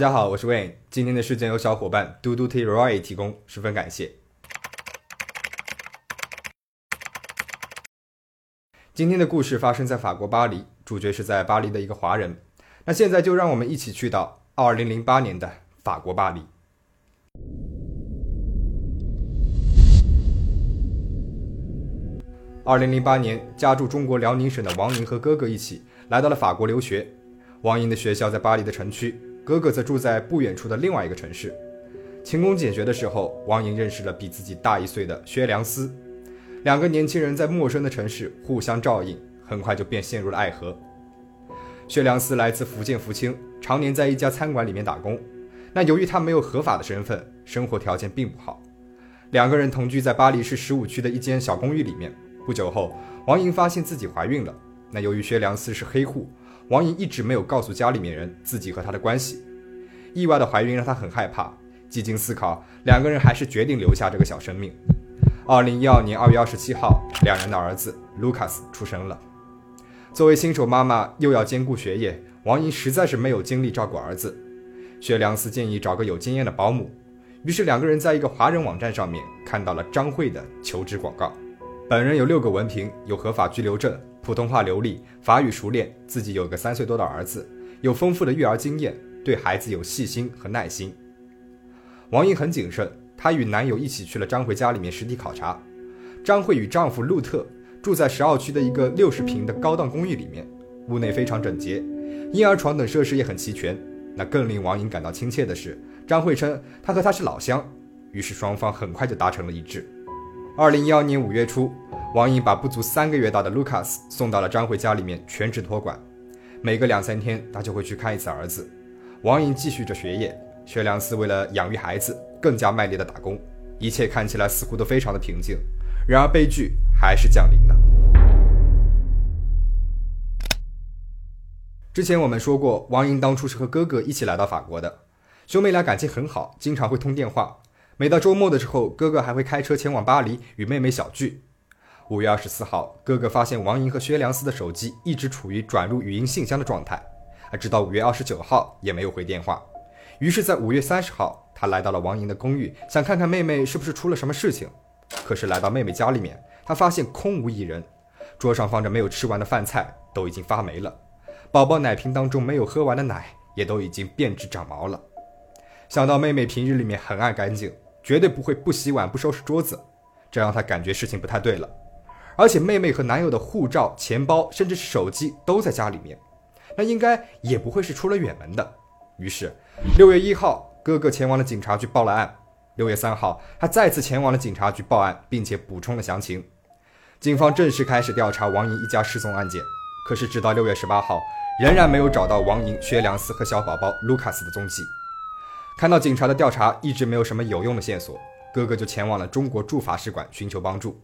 大家好，我是 Wayne。今天的事件由小伙伴嘟嘟 T Roy 提供，十分感谢。今天的故事发生在法国巴黎，主角是在巴黎的一个华人。那现在就让我们一起去到二零零八年的法国巴黎。二零零八年，家住中国辽宁省的王莹和哥哥一起来到了法国留学。王莹的学校在巴黎的城区，哥哥则住在不远处的另外一个城市。勤工俭学的时候，王莹认识了比自己大一岁的薛良思。两个年轻人在陌生的城市互相照应，很快就便陷入了爱河。薛良思来自福建福清，常年在一家餐馆里面打工。那由于他没有合法的身份，生活条件并不好。两个人同居在巴黎市十五区的一间小公寓里面。不久后，王莹发现自己怀孕了。那由于薛良思是黑户，王莹一直没有告诉家里面人自己和他的关系。意外的怀孕让她很害怕，几经思考，两个人还是决定留下这个小生命。二零一二年二月二十七号，两人的儿子卢卡斯出生了。作为新手妈妈，又要兼顾学业，王莹实在是没有精力照顾儿子。薛良思建议找个有经验的保姆，于是两个人在一个华人网站上面看到了张慧的求职广告。本人有六个文凭，有合法居留证，普通话流利，法语熟练，自己有个三岁多的儿子，有丰富的育儿经验，对孩子有细心和耐心。王莹很谨慎，她与男友一起去了张慧家里面实地考察。张慧与丈夫陆特住在十二区的一个六十平的高档公寓里面，屋内非常整洁，婴儿床等设施也很齐全。那更令王莹感到亲切的是，张慧称她和他是老乡，于是双方很快就达成了一致。二零一二年五月初，王莹把不足三个月大的卢卡斯送到了张慧家里面全职托管，每隔两三天他就会去看一次儿子。王莹继续着学业，薛良思为了养育孩子更加卖力的打工，一切看起来似乎都非常的平静。然而悲剧还是降临了。之前我们说过，王莹当初是和哥哥一起来到法国的，兄妹俩感情很好，经常会通电话。每到周末的时候，哥哥还会开车前往巴黎与妹妹小聚。五月二十四号，哥哥发现王莹和薛良思的手机一直处于转入语音信箱的状态，而直到五月二十九号也没有回电话。于是，在五月三十号，他来到了王莹的公寓，想看看妹妹是不是出了什么事情。可是来到妹妹家里面，他发现空无一人，桌上放着没有吃完的饭菜，都已经发霉了；宝宝奶瓶当中没有喝完的奶，也都已经变质长毛了。想到妹妹平日里面很爱干净。绝对不会不洗碗不收拾桌子，这让他感觉事情不太对了。而且妹妹和男友的护照、钱包，甚至是手机都在家里面，那应该也不会是出了远门的。于是，六月一号，哥哥前往了警察局报了案。六月三号，他再次前往了警察局报案，并且补充了详情。警方正式开始调查王莹一家失踪案件。可是，直到六月十八号，仍然没有找到王莹、薛良思和小宝宝卢卡斯的踪迹。看到警察的调查一直没有什么有用的线索，哥哥就前往了中国驻法使馆寻求帮助。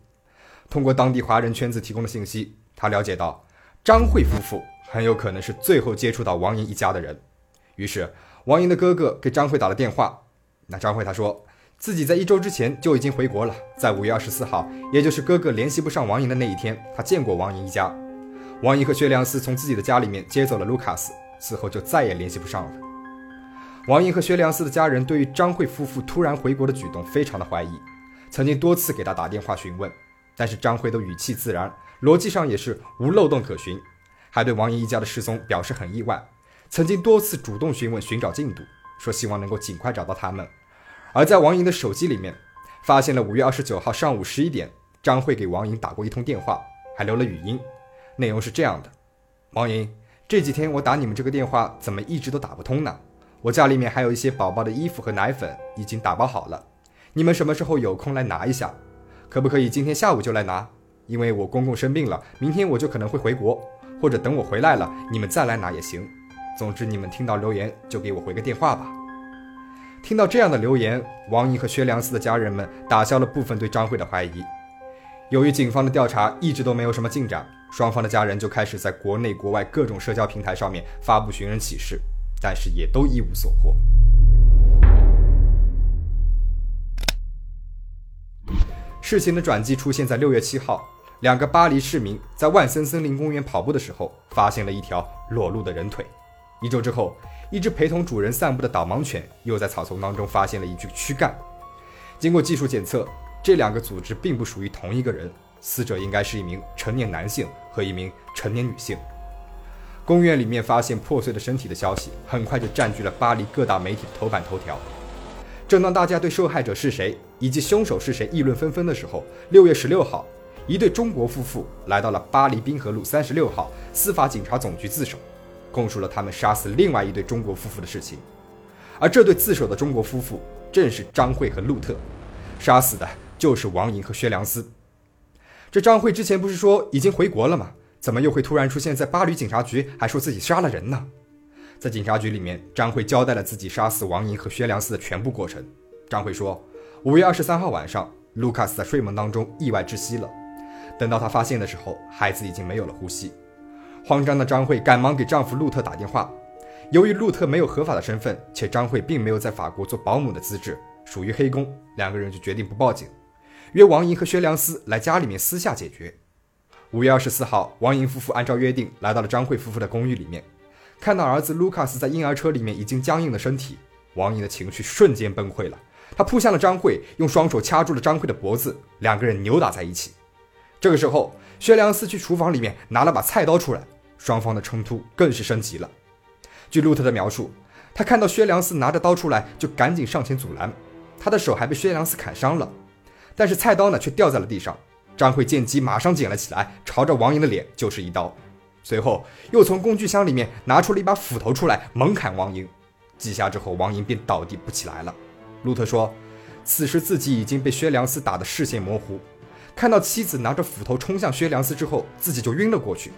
通过当地华人圈子提供的信息，他了解到张慧夫妇很有可能是最后接触到王莹一家的人。于是，王莹的哥哥给张慧打了电话。那张慧他说自己在一周之前就已经回国了，在五月二十四号，也就是哥哥联系不上王莹的那一天，他见过王莹一家。王莹和薛良思从自己的家里面接走了卢卡斯，此后就再也联系不上了。王莹和薛良思的家人对于张慧夫妇突然回国的举动非常的怀疑，曾经多次给他打电话询问，但是张辉都语气自然，逻辑上也是无漏洞可循，还对王莹一家的失踪表示很意外，曾经多次主动询问寻找进度，说希望能够尽快找到他们。而在王莹的手机里面，发现了五月二十九号上午十一点，张慧给王莹打过一通电话，还留了语音，内容是这样的：王莹，这几天我打你们这个电话，怎么一直都打不通呢？我家里面还有一些宝宝的衣服和奶粉，已经打包好了。你们什么时候有空来拿一下？可不可以今天下午就来拿？因为我公公生病了，明天我就可能会回国，或者等我回来了，你们再来拿也行。总之，你们听到留言就给我回个电话吧。听到这样的留言，王莹和薛良思的家人们打消了部分对张慧的怀疑。由于警方的调查一直都没有什么进展，双方的家人就开始在国内国外各种社交平台上面发布寻人启事。但是也都一无所获。事情的转机出现在六月七号，两个巴黎市民在万森森林公园跑步的时候，发现了一条裸露的人腿。一周之后，一只陪同主人散步的导盲犬又在草丛当中发现了一具躯干。经过技术检测，这两个组织并不属于同一个人，死者应该是一名成年男性和一名成年女性。公园里面发现破碎的身体的消息，很快就占据了巴黎各大媒体的头版头条。正当大家对受害者是谁以及凶手是谁议论纷纷的时候，六月十六号，一对中国夫妇来到了巴黎滨河路三十六号司法警察总局自首，供述了他们杀死另外一对中国夫妇的事情。而这对自首的中国夫妇正是张慧和陆特，杀死的就是王莹和薛良思。这张慧之前不是说已经回国了吗？怎么又会突然出现在巴黎警察局，还说自己杀了人呢？在警察局里面，张慧交代了自己杀死王莹和薛良思的全部过程。张慧说，五月二十三号晚上，卢卡斯在睡梦当中意外窒息了。等到他发现的时候，孩子已经没有了呼吸。慌张的张慧赶忙给丈夫路特打电话。由于路特没有合法的身份，且张慧并没有在法国做保姆的资质，属于黑工，两个人就决定不报警，约王莹和薛良思来家里面私下解决。五月二十四号，王莹夫妇按照约定来到了张慧夫妇的公寓里面，看到儿子卢卡斯在婴儿车里面已经僵硬的身体，王莹的情绪瞬间崩溃了。他扑向了张慧，用双手掐住了张慧的脖子，两个人扭打在一起。这个时候，薛良思去厨房里面拿了把菜刀出来，双方的冲突更是升级了。据路特的描述，他看到薛良思拿着刀出来，就赶紧上前阻拦，他的手还被薛良思砍伤了，但是菜刀呢却掉在了地上。张慧见机，马上捡了起来，朝着王莹的脸就是一刀，随后又从工具箱里面拿出了一把斧头出来，猛砍王莹。几下之后，王莹便倒地不起来了。路特说，此时自己已经被薛良思打得视线模糊，看到妻子拿着斧头冲向薛良思之后，自己就晕了过去。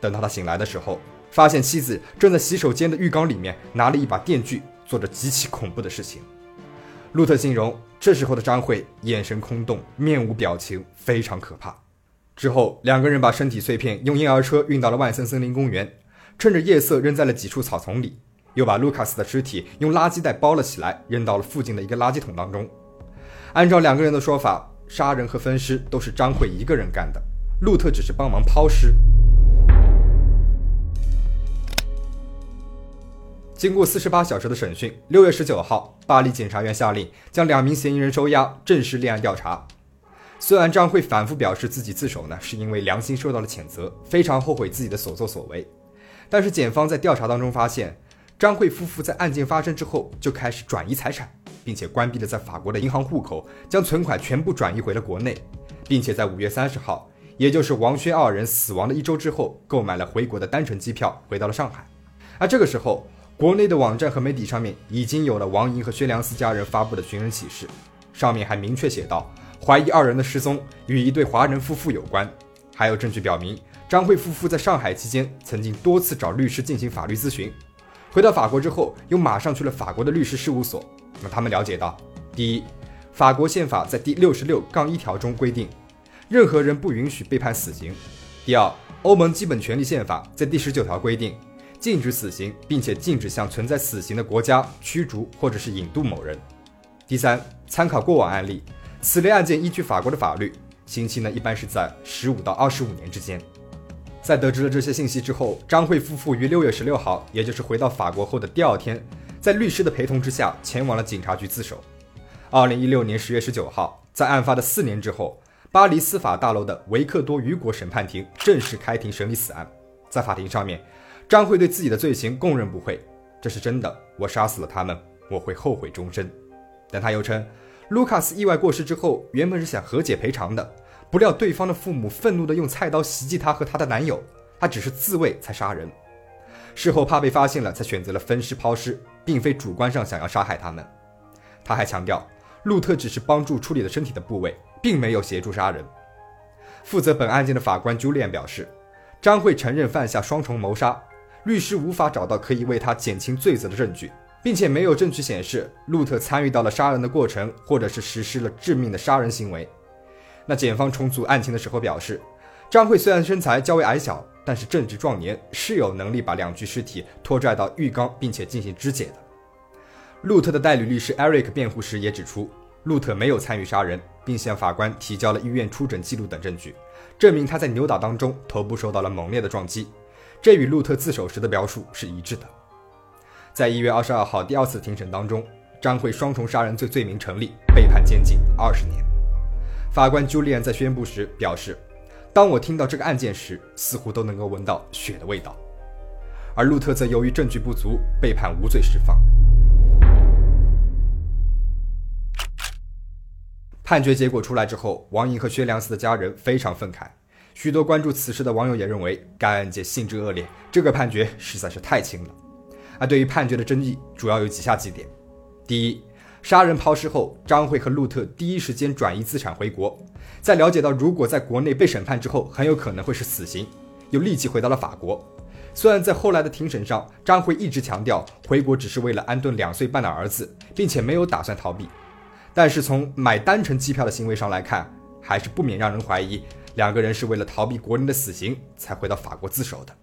等到他醒来的时候，发现妻子正在洗手间的浴缸里面拿了一把电锯，做着极其恐怖的事情。路特形容。这时候的张慧眼神空洞，面无表情，非常可怕。之后，两个人把身体碎片用婴儿车运到了万森森林公园，趁着夜色扔在了几处草丛里，又把卢卡斯的尸体用垃圾袋包了起来，扔到了附近的一个垃圾桶当中。按照两个人的说法，杀人和分尸都是张慧一个人干的，路特只是帮忙抛尸。经过四十八小时的审讯，六月十九号，巴黎检察院下令将两名嫌疑人收押，正式立案调查。虽然张慧反复表示自己自首呢，是因为良心受到了谴责，非常后悔自己的所作所为，但是检方在调查当中发现，张慧夫妇在案件发生之后就开始转移财产，并且关闭了在法国的银行户口，将存款全部转移回了国内，并且在五月三十号，也就是王轩二人死亡的一周之后，购买了回国的单程机票，回到了上海。而这个时候，国内的网站和媒体上面已经有了王莹和薛良思家人发布的寻人启事，上面还明确写道，怀疑二人的失踪与一对华人夫妇有关，还有证据表明张慧夫妇在上海期间曾经多次找律师进行法律咨询，回到法国之后又马上去了法国的律师事务所。那么他们了解到，第一，法国宪法在第六十六杠一条中规定，任何人不允许被判死刑；第二，欧盟基本权利宪法在第十九条规定。禁止死刑，并且禁止向存在死刑的国家驱逐或者是引渡某人。第三，参考过往案例，此类案件依据法国的法律，刑期呢一般是在十五到二十五年之间。在得知了这些信息之后，张慧夫妇于六月十六号，也就是回到法国后的第二天，在律师的陪同之下，前往了警察局自首。二零一六年十月十九号，在案发的四年之后，巴黎司法大楼的维克多雨果审判庭正式开庭审理此案。在法庭上面。张慧对自己的罪行供认不讳，这是真的，我杀死了他们，我会后悔终身。但他又称，卢卡斯意外过世之后，原本是想和解赔偿的，不料对方的父母愤怒地用菜刀袭击她和她的男友，她只是自卫才杀人，事后怕被发现了，才选择了分尸抛尸，并非主观上想要杀害他们。他还强调，路特只是帮助处理了身体的部位，并没有协助杀人。负责本案件的法官朱炼表示，张慧承认犯下双重谋杀。律师无法找到可以为他减轻罪责的证据，并且没有证据显示路特参与到了杀人的过程，或者是实施了致命的杀人行为。那检方重组案情的时候表示，张慧虽然身材较为矮小，但是正值壮年，是有能力把两具尸体拖拽到浴缸，并且进行肢解的。路特的代理律师 Eric 辩护时也指出，路特没有参与杀人，并向法官提交了医院出诊记录等证据，证明他在扭打当中头部受到了猛烈的撞击。这与路特自首时的描述是一致的。在一月二十二号第二次庭审当中，张慧双重杀人罪罪名成立，被判监禁二十年。法官朱利安在宣布时表示：“当我听到这个案件时，似乎都能够闻到血的味道。”而路特则由于证据不足，被判无罪释放。判决结果出来之后，王莹和薛良思的家人非常愤慨。许多关注此事的网友也认为，该案件性质恶劣，这个判决实在是太轻了。而对于判决的争议，主要有以下几点：第一，杀人抛尸后，张慧和路特第一时间转移资产回国，在了解到如果在国内被审判之后，很有可能会是死刑，又立即回到了法国。虽然在后来的庭审上，张慧一直强调回国只是为了安顿两岁半的儿子，并且没有打算逃避。但是从买单程机票的行为上来看，还是不免让人怀疑两个人是为了逃避国人的死刑才回到法国自首的。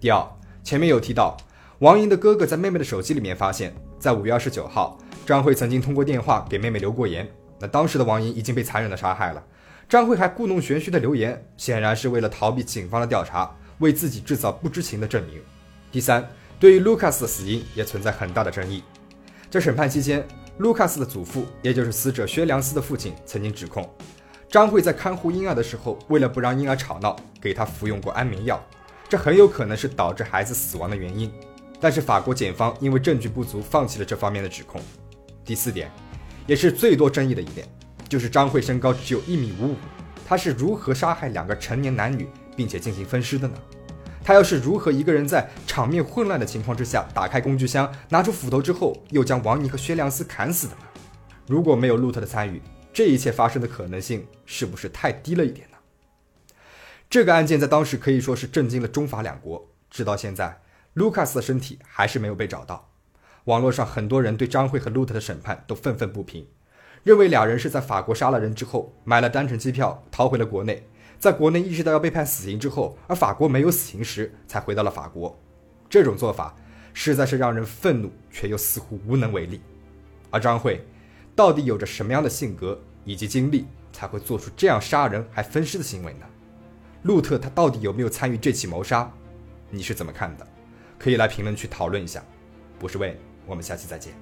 第二，前面有提到，王莹的哥哥在妹妹的手机里面发现，在五月二十九号，张慧曾经通过电话给妹妹留过言。那当时的王莹已经被残忍的杀害了，张慧还故弄玄虚的留言，显然是为了逃避警方的调查，为自己制造不知情的证明。第三，对于卢卡斯的死因也存在很大的争议，在审判期间。卢卡斯的祖父，也就是死者薛良斯的父亲，曾经指控张慧在看护婴儿的时候，为了不让婴儿吵闹，给他服用过安眠药，这很有可能是导致孩子死亡的原因。但是法国检方因为证据不足，放弃了这方面的指控。第四点，也是最多争议的一点，就是张慧身高只有一米五五，他是如何杀害两个成年男女，并且进行分尸的呢？他又是如何一个人在场面混乱的情况之下打开工具箱，拿出斧头之后，又将王妮和薛良思砍死的呢？如果没有路特的参与，这一切发生的可能性是不是太低了一点呢？这个案件在当时可以说是震惊了中法两国。直到现在，卢卡斯的身体还是没有被找到。网络上很多人对张慧和路特的审判都愤愤不平，认为俩人是在法国杀了人之后，买了单程机票逃回了国内。在国内意识到要被判死刑之后，而法国没有死刑时，才回到了法国。这种做法实在是让人愤怒，却又似乎无能为力。而张慧到底有着什么样的性格以及经历，才会做出这样杀人还分尸的行为呢？路特他到底有没有参与这起谋杀？你是怎么看的？可以来评论区讨论一下。我是魏，我们下期再见。